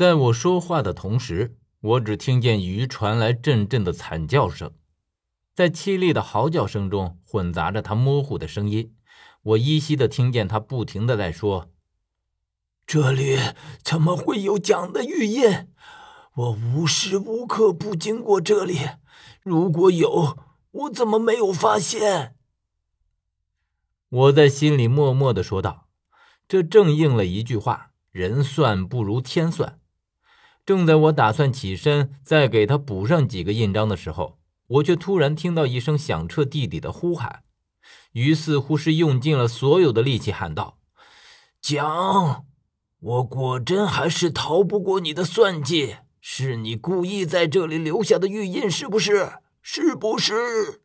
在我说话的同时，我只听见鱼传来阵阵的惨叫声，在凄厉的嚎叫声中混杂着他模糊的声音。我依稀的听见他不停的在说：“这里怎么会有蒋的玉印？我无时无刻不经过这里，如果有，我怎么没有发现？”我在心里默默的说道：“这正应了一句话，人算不如天算。”正在我打算起身再给他补上几个印章的时候，我却突然听到一声响彻地底的呼喊。于似乎是用尽了所有的力气喊道：“蒋，我果真还是逃不过你的算计，是你故意在这里留下的玉印，是不是？是不是？”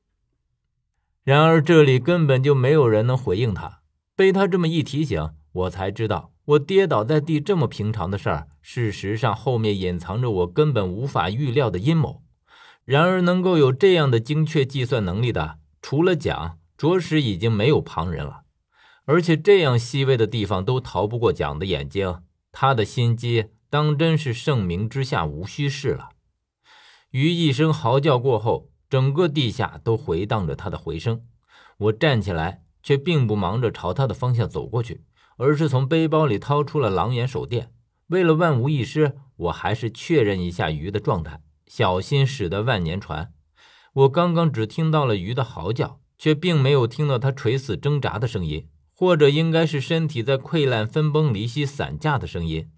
然而这里根本就没有人能回应他。被他这么一提醒，我才知道，我跌倒在地这么平常的事儿，事实上后面隐藏着我根本无法预料的阴谋。然而能够有这样的精确计算能力的，除了蒋。着实已经没有旁人了，而且这样细微的地方都逃不过蒋的眼睛，他的心机当真是盛名之下无虚事了。于一声嚎叫过后，整个地下都回荡着他的回声。我站起来，却并不忙着朝他的方向走过去，而是从背包里掏出了狼眼手电。为了万无一失，我还是确认一下鱼的状态，小心驶得万年船。我刚刚只听到了鱼的嚎叫。却并没有听到它垂死挣扎的声音，或者应该是身体在溃烂、分崩离析、散架的声音。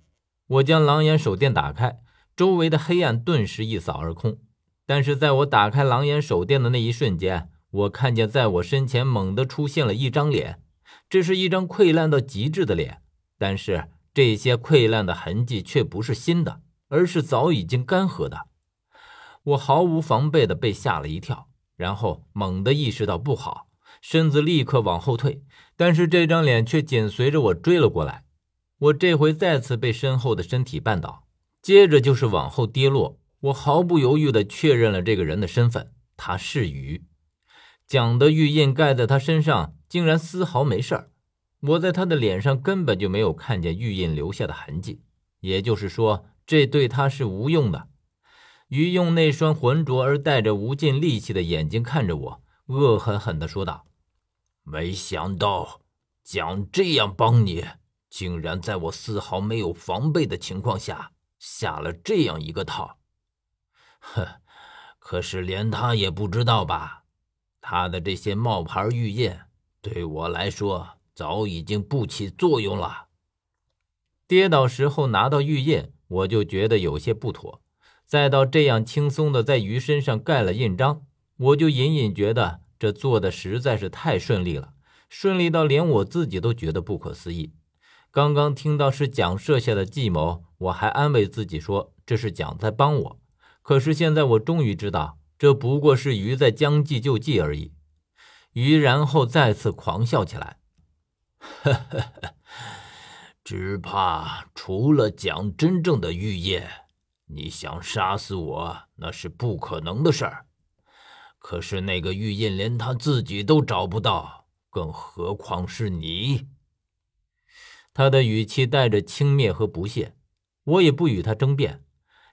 我将狼眼手电打开，周围的黑暗顿时一扫而空。但是在我打开狼眼手电的那一瞬间，我看见在我身前猛地出现了一张脸，这是一张溃烂到极致的脸，但是这些溃烂的痕迹却不是新的，而是早已经干涸的。我毫无防备的被吓了一跳。然后猛地意识到不好，身子立刻往后退，但是这张脸却紧随着我追了过来。我这回再次被身后的身体绊倒，接着就是往后跌落。我毫不犹豫地确认了这个人的身份，他是鱼。蒋的玉印盖在他身上，竟然丝毫没事儿。我在他的脸上根本就没有看见玉印留下的痕迹，也就是说，这对他是无用的。于用那双浑浊而带着无尽戾气的眼睛看着我，恶狠狠地说道：“没想到蒋这样帮你，竟然在我丝毫没有防备的情况下下了这样一个套。哼，可是连他也不知道吧？他的这些冒牌玉印对我来说早已经不起作用了。跌倒时候拿到玉印，我就觉得有些不妥。”再到这样轻松的在鱼身上盖了印章，我就隐隐觉得这做的实在是太顺利了，顺利到连我自己都觉得不可思议。刚刚听到是蒋设下的计谋，我还安慰自己说这是蒋在帮我。可是现在我终于知道，这不过是鱼在将计就计而已。于然后再次狂笑起来，只怕除了讲真正的玉叶。你想杀死我，那是不可能的事儿。可是那个玉印连他自己都找不到，更何况是你？他的语气带着轻蔑和不屑。我也不与他争辩。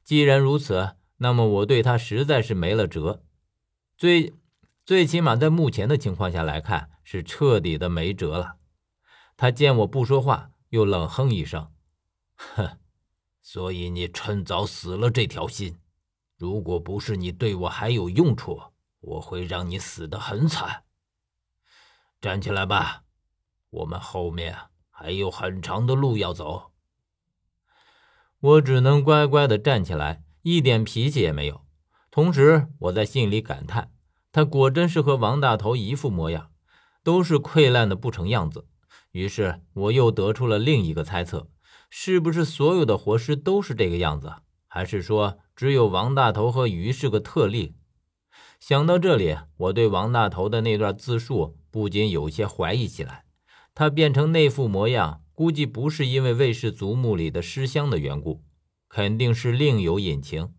既然如此，那么我对他实在是没了辙。最最起码在目前的情况下来看，是彻底的没辙了。他见我不说话，又冷哼一声：“哼。”所以你趁早死了这条心，如果不是你对我还有用处，我会让你死得很惨。站起来吧，我们后面还有很长的路要走。我只能乖乖的站起来，一点脾气也没有。同时，我在心里感叹，他果真是和王大头一副模样，都是溃烂的不成样子。于是，我又得出了另一个猜测。是不是所有的活尸都是这个样子？还是说只有王大头和鱼是个特例？想到这里，我对王大头的那段自述不禁有些怀疑起来。他变成那副模样，估计不是因为卫氏族墓里的尸香的缘故，肯定是另有隐情。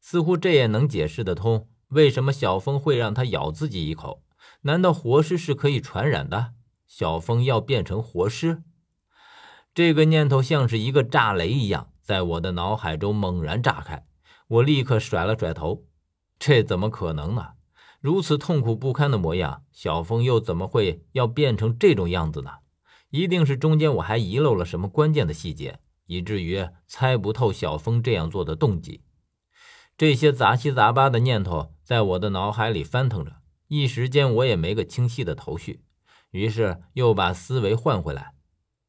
似乎这也能解释得通，为什么小峰会让他咬自己一口？难道活尸是可以传染的？小峰要变成活尸？这个念头像是一个炸雷一样，在我的脑海中猛然炸开。我立刻甩了甩头，这怎么可能呢？如此痛苦不堪的模样，小峰又怎么会要变成这种样子呢？一定是中间我还遗漏了什么关键的细节，以至于猜不透小峰这样做的动机。这些杂七杂八的念头在我的脑海里翻腾着，一时间我也没个清晰的头绪。于是又把思维换回来，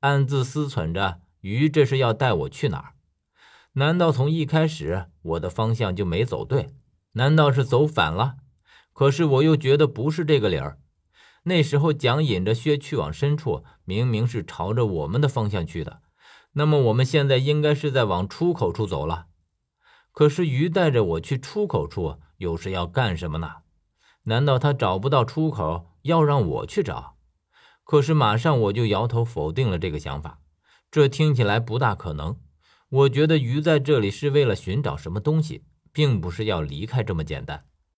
暗自思忖着：鱼这是要带我去哪儿？难道从一开始我的方向就没走对？难道是走反了？可是我又觉得不是这个理儿。那时候蒋引着薛去往深处，明明是朝着我们的方向去的。那么我们现在应该是在往出口处走了。可是鱼带着我去出口处，又是要干什么呢？难道他找不到出口，要让我去找？可是马上我就摇头否定了这个想法，这听起来不大可能。我觉得鱼在这里是为了寻找什么东西，并不是要离开这么简单。